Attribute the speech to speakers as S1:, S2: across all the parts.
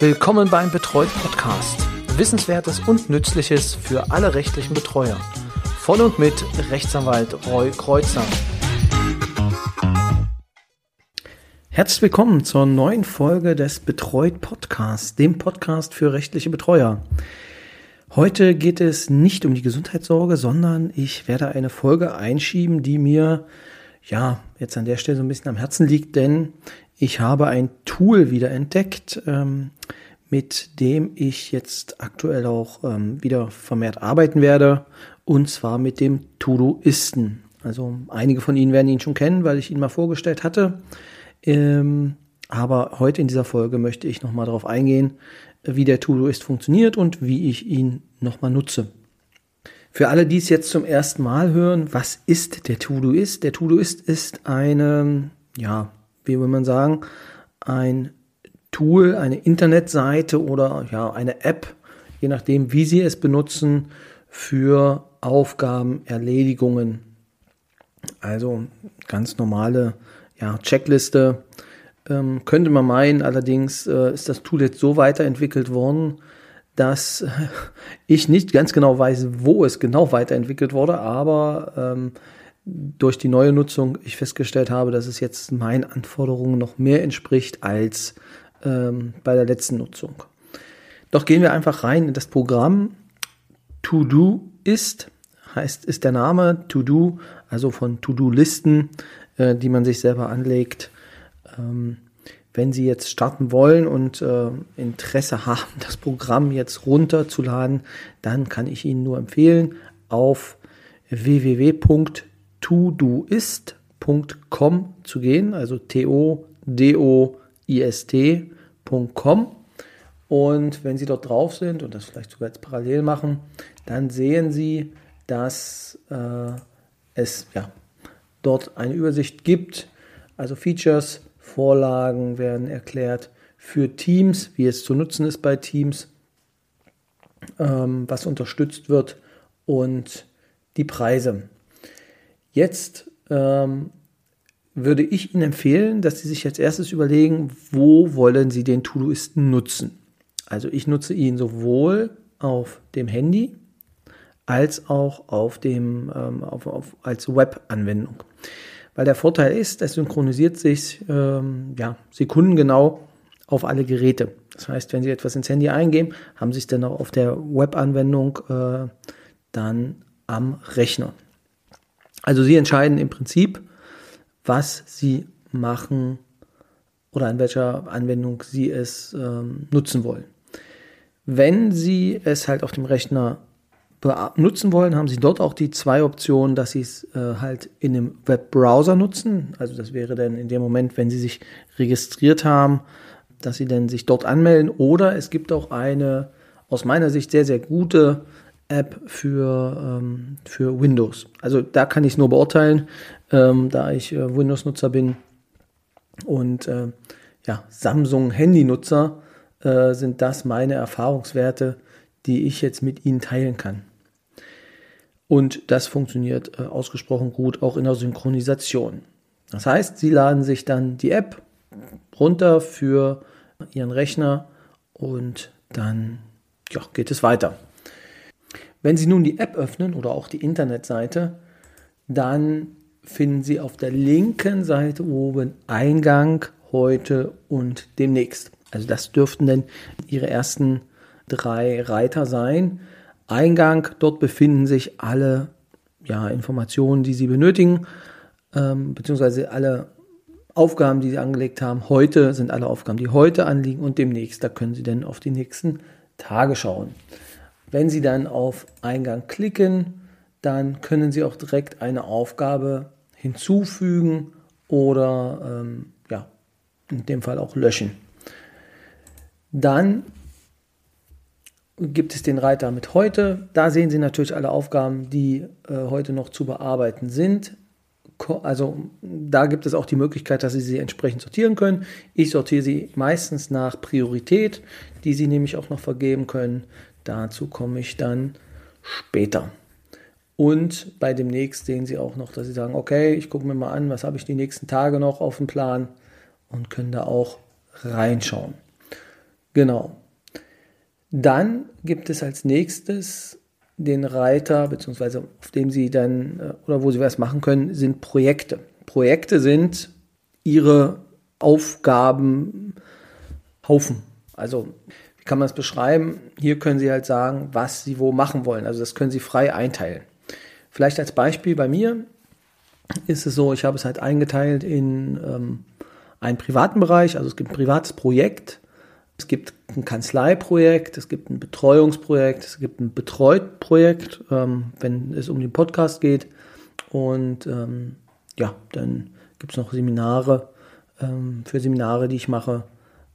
S1: Willkommen beim Betreut Podcast. Wissenswertes und Nützliches für alle rechtlichen Betreuer. Von und mit Rechtsanwalt Roy Kreuzer. Herzlich willkommen zur neuen Folge des Betreut Podcasts, dem Podcast für rechtliche Betreuer. Heute geht es nicht um die Gesundheitssorge, sondern ich werde eine Folge einschieben, die mir ja jetzt an der Stelle so ein bisschen am Herzen liegt, denn ich habe ein Tool wieder entdeckt, ähm, mit dem ich jetzt aktuell auch ähm, wieder vermehrt arbeiten werde, und zwar mit dem Todoisten. Also einige von Ihnen werden ihn schon kennen, weil ich ihn mal vorgestellt hatte. Ähm, aber heute in dieser Folge möchte ich nochmal darauf eingehen, wie der Todoist funktioniert und wie ich ihn nochmal nutze. Für alle, die es jetzt zum ersten Mal hören, was ist der Todoist? Der Todoist ist eine, ja, wie will man sagen, ein Tool, eine Internetseite oder ja, eine App, je nachdem, wie Sie es benutzen, für Aufgaben, Erledigungen. Also ganz normale ja, Checkliste. Ähm, könnte man meinen, allerdings äh, ist das Tool jetzt so weiterentwickelt worden, dass ich nicht ganz genau weiß, wo es genau weiterentwickelt wurde, aber ähm, durch die neue Nutzung ich festgestellt habe, dass es jetzt meinen Anforderungen noch mehr entspricht als ähm, bei der letzten Nutzung. Doch gehen wir einfach rein in das Programm. To Do ist, heißt, ist der Name To Do, also von To Do Listen, äh, die man sich selber anlegt. Ähm, wenn Sie jetzt starten wollen und äh, Interesse haben, das Programm jetzt runterzuladen, dann kann ich Ihnen nur empfehlen, auf www.todoist.com zu gehen, also T-O-D-O-I-S-T.com. Und wenn Sie dort drauf sind und das vielleicht sogar jetzt parallel machen, dann sehen Sie, dass äh, es ja, dort eine Übersicht gibt, also Features, Vorlagen werden erklärt für Teams, wie es zu nutzen ist bei Teams, ähm, was unterstützt wird und die Preise. Jetzt ähm, würde ich Ihnen empfehlen, dass Sie sich als erstes überlegen, wo wollen Sie den Todoisten nutzen. Also ich nutze ihn sowohl auf dem Handy als auch auf dem, ähm, auf, auf, als Web-Anwendung weil der Vorteil ist, es synchronisiert sich ähm, ja, sekundengenau auf alle Geräte. Das heißt, wenn Sie etwas ins Handy eingeben, haben Sie es dann auch auf der Webanwendung äh, dann am Rechner. Also Sie entscheiden im Prinzip, was Sie machen oder an welcher Anwendung Sie es ähm, nutzen wollen. Wenn Sie es halt auf dem Rechner nutzen wollen, haben Sie dort auch die zwei Optionen, dass Sie es äh, halt in einem Webbrowser nutzen. Also das wäre dann in dem Moment, wenn Sie sich registriert haben, dass Sie dann sich dort anmelden. Oder es gibt auch eine aus meiner Sicht sehr, sehr gute App für, ähm, für Windows. Also da kann ich es nur beurteilen, ähm, da ich äh, Windows-Nutzer bin und äh, ja, Samsung-Handy-Nutzer äh, sind das meine Erfahrungswerte, die ich jetzt mit Ihnen teilen kann. Und das funktioniert äh, ausgesprochen gut auch in der Synchronisation. Das heißt, Sie laden sich dann die App runter für Ihren Rechner und dann ja, geht es weiter. Wenn Sie nun die App öffnen oder auch die Internetseite, dann finden Sie auf der linken Seite oben Eingang heute und demnächst. Also das dürften dann Ihre ersten drei Reiter sein. Eingang. Dort befinden sich alle ja, Informationen, die Sie benötigen, ähm, beziehungsweise alle Aufgaben, die Sie angelegt haben. Heute sind alle Aufgaben, die heute anliegen und demnächst, da können Sie dann auf die nächsten Tage schauen. Wenn Sie dann auf Eingang klicken, dann können Sie auch direkt eine Aufgabe hinzufügen oder ähm, ja, in dem Fall auch löschen. Dann gibt es den Reiter mit heute. Da sehen Sie natürlich alle Aufgaben, die äh, heute noch zu bearbeiten sind. Also da gibt es auch die Möglichkeit, dass Sie sie entsprechend sortieren können. Ich sortiere sie meistens nach Priorität, die Sie nämlich auch noch vergeben können. Dazu komme ich dann später. Und bei demnächst sehen Sie auch noch, dass Sie sagen, okay, ich gucke mir mal an, was habe ich die nächsten Tage noch auf dem Plan und können da auch reinschauen. Genau. Dann gibt es als nächstes den Reiter, beziehungsweise auf dem Sie dann äh, oder wo Sie was machen können, sind Projekte. Projekte sind Ihre Aufgabenhaufen. Also, wie kann man es beschreiben? Hier können Sie halt sagen, was Sie wo machen wollen. Also, das können Sie frei einteilen. Vielleicht als Beispiel bei mir ist es so, ich habe es halt eingeteilt in ähm, einen privaten Bereich. Also, es gibt ein privates Projekt es gibt ein Kanzleiprojekt, es gibt ein Betreuungsprojekt, es gibt ein Betreut-Projekt, ähm, wenn es um den Podcast geht. Und ähm, ja, dann gibt es noch Seminare, ähm, für Seminare, die ich mache,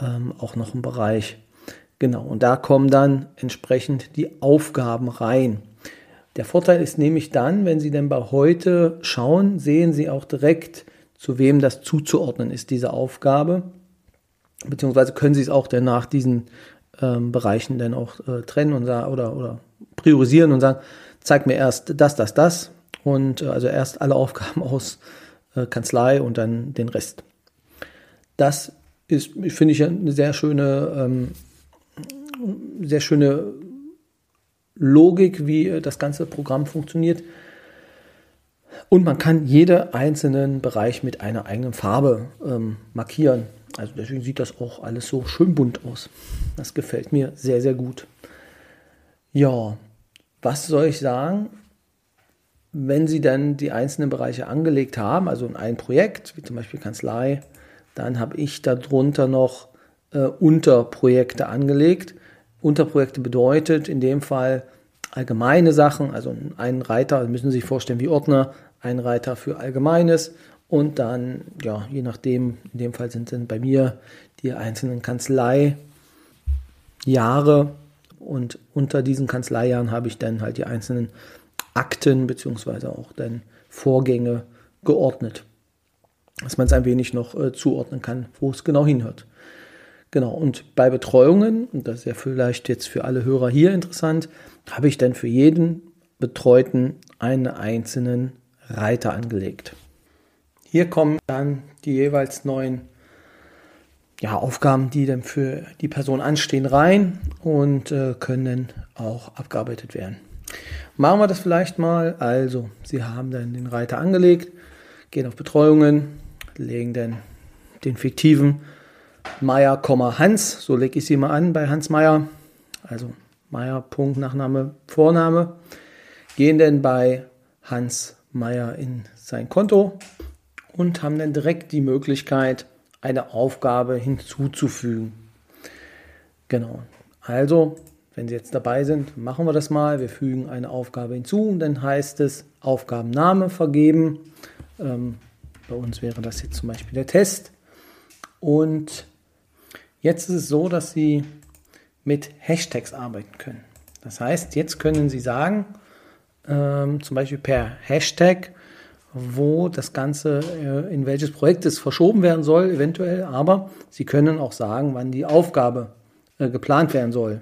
S1: ähm, auch noch einen Bereich. Genau, und da kommen dann entsprechend die Aufgaben rein. Der Vorteil ist nämlich dann, wenn Sie denn bei heute schauen, sehen Sie auch direkt, zu wem das zuzuordnen ist, diese Aufgabe beziehungsweise können Sie es auch dann nach diesen ähm, Bereichen dann auch äh, trennen und oder, oder priorisieren und sagen, zeig mir erst das, das, das und äh, also erst alle Aufgaben aus äh, Kanzlei und dann den Rest. Das ist, finde ich, eine sehr schöne, ähm, sehr schöne Logik, wie das ganze Programm funktioniert. Und man kann jeden einzelnen Bereich mit einer eigenen Farbe ähm, markieren. Also deswegen sieht das auch alles so schön bunt aus. Das gefällt mir sehr, sehr gut. Ja, was soll ich sagen? Wenn Sie dann die einzelnen Bereiche angelegt haben, also in ein Projekt, wie zum Beispiel Kanzlei, dann habe ich darunter noch äh, Unterprojekte angelegt. Unterprojekte bedeutet in dem Fall allgemeine Sachen, also ein Reiter, müssen Sie sich vorstellen wie Ordner, ein Reiter für Allgemeines und dann, ja, je nachdem, in dem Fall sind dann bei mir die einzelnen Kanzleijahre und unter diesen Kanzleijahren habe ich dann halt die einzelnen Akten beziehungsweise auch dann Vorgänge geordnet, dass man es ein wenig noch äh, zuordnen kann, wo es genau hinhört. Genau, und bei Betreuungen, und das ist ja vielleicht jetzt für alle Hörer hier interessant, habe ich dann für jeden Betreuten einen einzelnen Reiter angelegt. Hier kommen dann die jeweils neuen ja, Aufgaben, die dann für die Person anstehen, rein und äh, können auch abgearbeitet werden. Machen wir das vielleicht mal. Also, Sie haben dann den Reiter angelegt, gehen auf Betreuungen, legen dann den fiktiven Meier, Hans, so lege ich sie mal an bei Hans Meier, also Meier, Punkt, Nachname, Vorname, gehen dann bei Hans Meier in sein Konto, und haben dann direkt die Möglichkeit, eine Aufgabe hinzuzufügen. Genau. Also, wenn Sie jetzt dabei sind, machen wir das mal. Wir fügen eine Aufgabe hinzu und dann heißt es Aufgabenname vergeben. Ähm, bei uns wäre das jetzt zum Beispiel der Test. Und jetzt ist es so, dass Sie mit Hashtags arbeiten können. Das heißt, jetzt können Sie sagen, ähm, zum Beispiel per Hashtag, wo das Ganze, äh, in welches Projekt es verschoben werden soll, eventuell, aber Sie können auch sagen, wann die Aufgabe äh, geplant werden soll.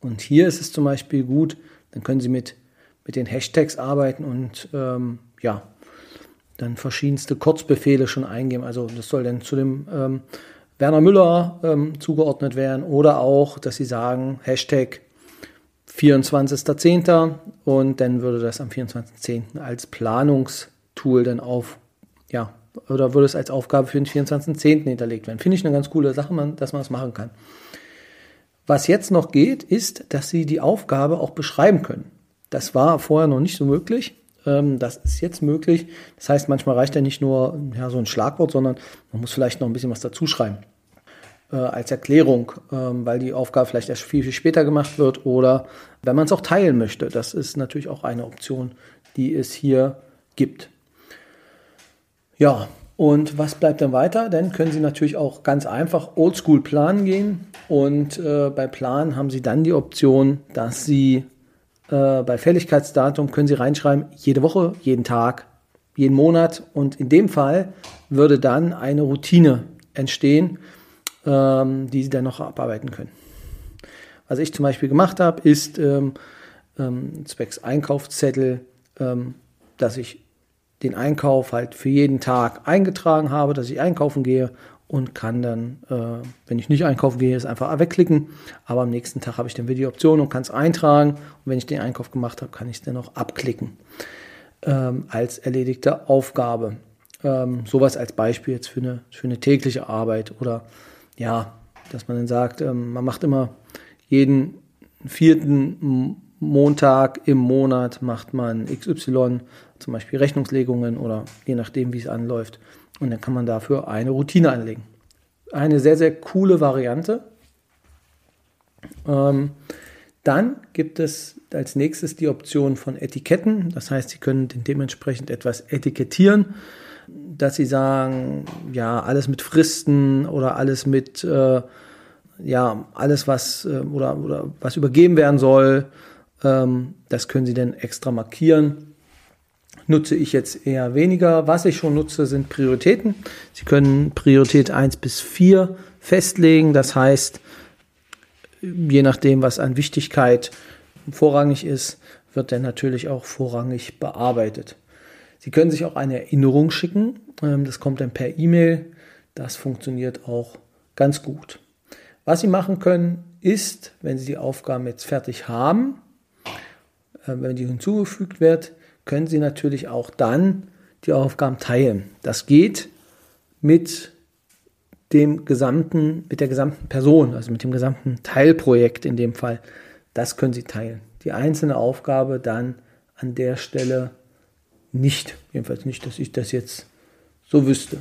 S1: Und hier ist es zum Beispiel gut, dann können Sie mit, mit den Hashtags arbeiten und ähm, ja, dann verschiedenste Kurzbefehle schon eingeben. Also das soll dann zu dem ähm, Werner Müller ähm, zugeordnet werden oder auch, dass Sie sagen, Hashtag 24.10. und dann würde das am 24.10. als Planungstool dann auf, ja, oder würde es als Aufgabe für den 24.10. hinterlegt werden. Finde ich eine ganz coole Sache, dass man das machen kann. Was jetzt noch geht, ist, dass Sie die Aufgabe auch beschreiben können. Das war vorher noch nicht so möglich. Ähm, das ist jetzt möglich. Das heißt, manchmal reicht ja nicht nur ja, so ein Schlagwort, sondern man muss vielleicht noch ein bisschen was dazu schreiben äh, als Erklärung, ähm, weil die Aufgabe vielleicht erst viel, viel später gemacht wird oder wenn man es auch teilen möchte. Das ist natürlich auch eine Option, die es hier gibt. Ja, und was bleibt dann weiter? Dann können Sie natürlich auch ganz einfach Oldschool planen gehen. Und äh, bei Plan haben Sie dann die Option, dass Sie äh, bei Fälligkeitsdatum können Sie reinschreiben, jede Woche, jeden Tag, jeden Monat. Und in dem Fall würde dann eine Routine entstehen, ähm, die sie dann noch abarbeiten können. Was ich zum Beispiel gemacht habe, ist ähm, ähm, zwecks Einkaufszettel, ähm, dass ich den Einkauf halt für jeden Tag eingetragen habe, dass ich einkaufen gehe und kann dann, äh, wenn ich nicht einkaufen gehe, es einfach wegklicken. Aber am nächsten Tag habe ich dann wieder die Option und kann es eintragen. Und wenn ich den Einkauf gemacht habe, kann ich es dann auch abklicken ähm, als erledigte Aufgabe. Ähm, sowas als Beispiel jetzt für eine, für eine tägliche Arbeit oder ja, dass man dann sagt, ähm, man macht immer jeden vierten Montag im Monat macht man XY, zum Beispiel Rechnungslegungen oder je nachdem, wie es anläuft. Und dann kann man dafür eine Routine anlegen. Eine sehr, sehr coole Variante. Ähm, dann gibt es als nächstes die Option von Etiketten. Das heißt, Sie können dementsprechend etwas etikettieren, dass Sie sagen, ja, alles mit Fristen oder alles mit, äh, ja, alles was äh, oder, oder was übergeben werden soll, ähm, das können Sie dann extra markieren. Nutze ich jetzt eher weniger. Was ich schon nutze, sind Prioritäten. Sie können Priorität 1 bis 4 festlegen. Das heißt, je nachdem, was an Wichtigkeit vorrangig ist, wird dann natürlich auch vorrangig bearbeitet. Sie können sich auch eine Erinnerung schicken. Ähm, das kommt dann per E-Mail. Das funktioniert auch ganz gut. Was Sie machen können, ist, wenn Sie die Aufgaben jetzt fertig haben, äh, wenn die hinzugefügt wird, können Sie natürlich auch dann die Aufgaben teilen. Das geht mit dem gesamten, mit der gesamten Person, also mit dem gesamten Teilprojekt in dem Fall. Das können Sie teilen. Die einzelne Aufgabe dann an der Stelle nicht. Jedenfalls nicht, dass ich das jetzt so wüsste.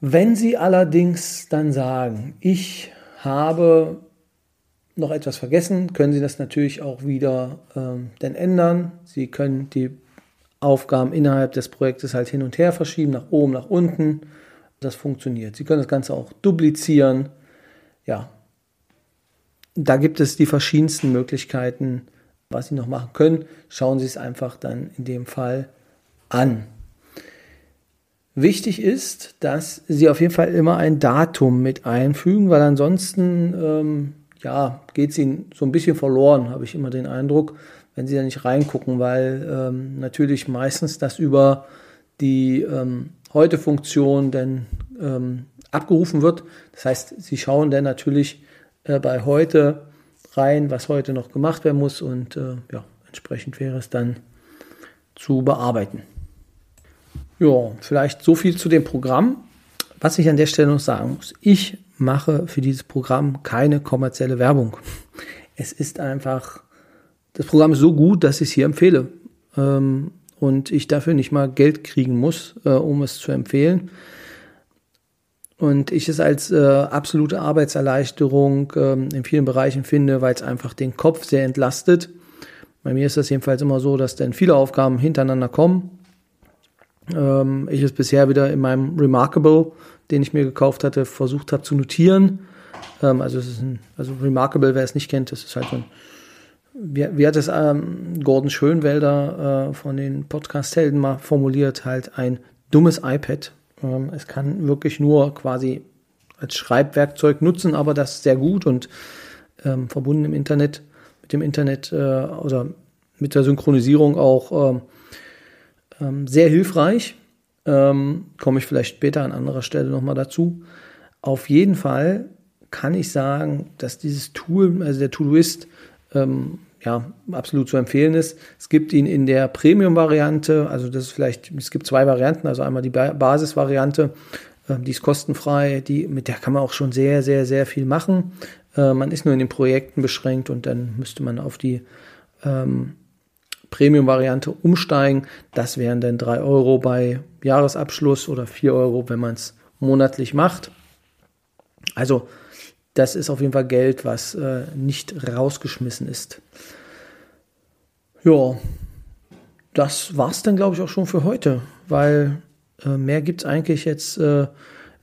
S1: Wenn Sie allerdings dann sagen, ich habe noch etwas vergessen, können Sie das natürlich auch wieder ähm, dann ändern. Sie können die Aufgaben innerhalb des Projektes halt hin und her verschieben, nach oben, nach unten. Das funktioniert. Sie können das Ganze auch duplizieren. Ja, da gibt es die verschiedensten Möglichkeiten, was Sie noch machen können. Schauen Sie es einfach dann in dem Fall an. Wichtig ist, dass Sie auf jeden Fall immer ein Datum mit einfügen, weil ansonsten ähm, ja, geht es ihnen so ein bisschen verloren, habe ich immer den Eindruck, wenn sie da nicht reingucken, weil ähm, natürlich meistens das über die ähm, Heute-Funktion dann ähm, abgerufen wird. Das heißt, sie schauen dann natürlich äh, bei heute rein, was heute noch gemacht werden muss und äh, ja, entsprechend wäre es dann zu bearbeiten. Ja, vielleicht so viel zu dem Programm. Was ich an der Stelle noch sagen muss, ich mache für dieses Programm keine kommerzielle Werbung. Es ist einfach, das Programm ist so gut, dass ich es hier empfehle. Ähm, und ich dafür nicht mal Geld kriegen muss, äh, um es zu empfehlen. Und ich es als äh, absolute Arbeitserleichterung ähm, in vielen Bereichen finde, weil es einfach den Kopf sehr entlastet. Bei mir ist das jedenfalls immer so, dass dann viele Aufgaben hintereinander kommen. Ähm, ich es bisher wieder in meinem Remarkable den ich mir gekauft hatte, versucht habe zu notieren. Ähm, also es ist ein, also Remarkable, wer es nicht kennt, das ist halt so ein, wie, wie hat es ähm, Gordon Schönwelder äh, von den Podcast-Helden mal formuliert, halt ein dummes iPad. Ähm, es kann wirklich nur quasi als Schreibwerkzeug nutzen, aber das sehr gut und ähm, verbunden im Internet, mit dem Internet äh, oder mit der Synchronisierung auch ähm, ähm, sehr hilfreich. Ähm, komme ich vielleicht später an anderer Stelle nochmal dazu. Auf jeden Fall kann ich sagen, dass dieses Tool, also der Todoist, ähm, ja, absolut zu empfehlen ist. Es gibt ihn in der Premium-Variante, also das ist vielleicht, es gibt zwei Varianten, also einmal die Basis-Variante, äh, die ist kostenfrei, die, mit der kann man auch schon sehr, sehr, sehr viel machen. Äh, man ist nur in den Projekten beschränkt und dann müsste man auf die ähm, Premium-Variante umsteigen. Das wären dann 3 Euro bei Jahresabschluss oder 4 Euro, wenn man es monatlich macht. Also das ist auf jeden Fall Geld, was äh, nicht rausgeschmissen ist. Ja, das war es dann, glaube ich, auch schon für heute, weil äh, mehr gibt es eigentlich jetzt äh,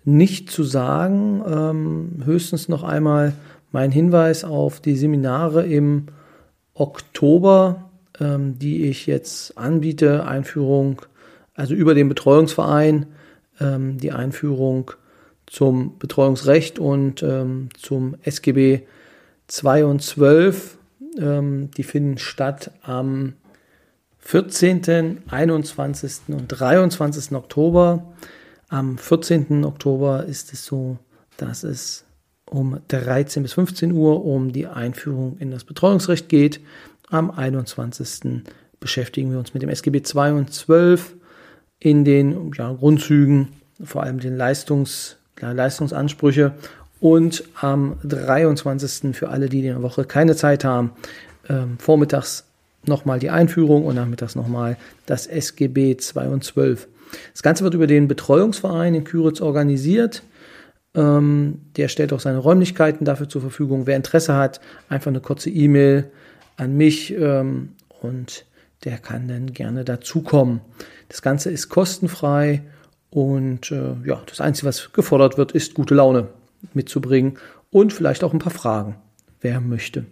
S1: nicht zu sagen. Ähm, höchstens noch einmal mein Hinweis auf die Seminare im Oktober ähm, die ich jetzt anbiete. Einführung, also über den Betreuungsverein, ähm, die Einführung zum Betreuungsrecht und ähm, zum SGB 2 und 12. Ähm, die finden statt am 14., 21. und 23. Oktober. Am 14. Oktober ist es so, dass es um 13 bis 15 Uhr um die Einführung in das Betreuungsrecht geht. Am 21. beschäftigen wir uns mit dem SGB 2 und 12 in den ja, Grundzügen, vor allem den Leistungs, Leistungsansprüche. Und am 23. für alle, die in der Woche keine Zeit haben, ähm, vormittags nochmal die Einführung und nachmittags nochmal das SGB 2 und 12. Das Ganze wird über den Betreuungsverein in Küritz organisiert. Ähm, der stellt auch seine Räumlichkeiten dafür zur Verfügung. Wer Interesse hat, einfach eine kurze E-Mail an mich ähm, und der kann dann gerne dazukommen. Das Ganze ist kostenfrei und äh, ja, das Einzige, was gefordert wird, ist gute Laune mitzubringen und vielleicht auch ein paar Fragen, wer möchte.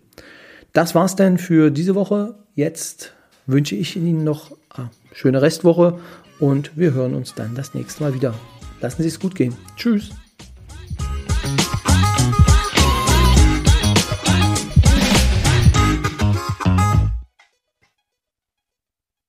S1: Das war's dann für diese Woche. Jetzt wünsche ich Ihnen noch eine schöne Restwoche und wir hören uns dann das nächste Mal wieder. Lassen Sie es gut gehen. Tschüss.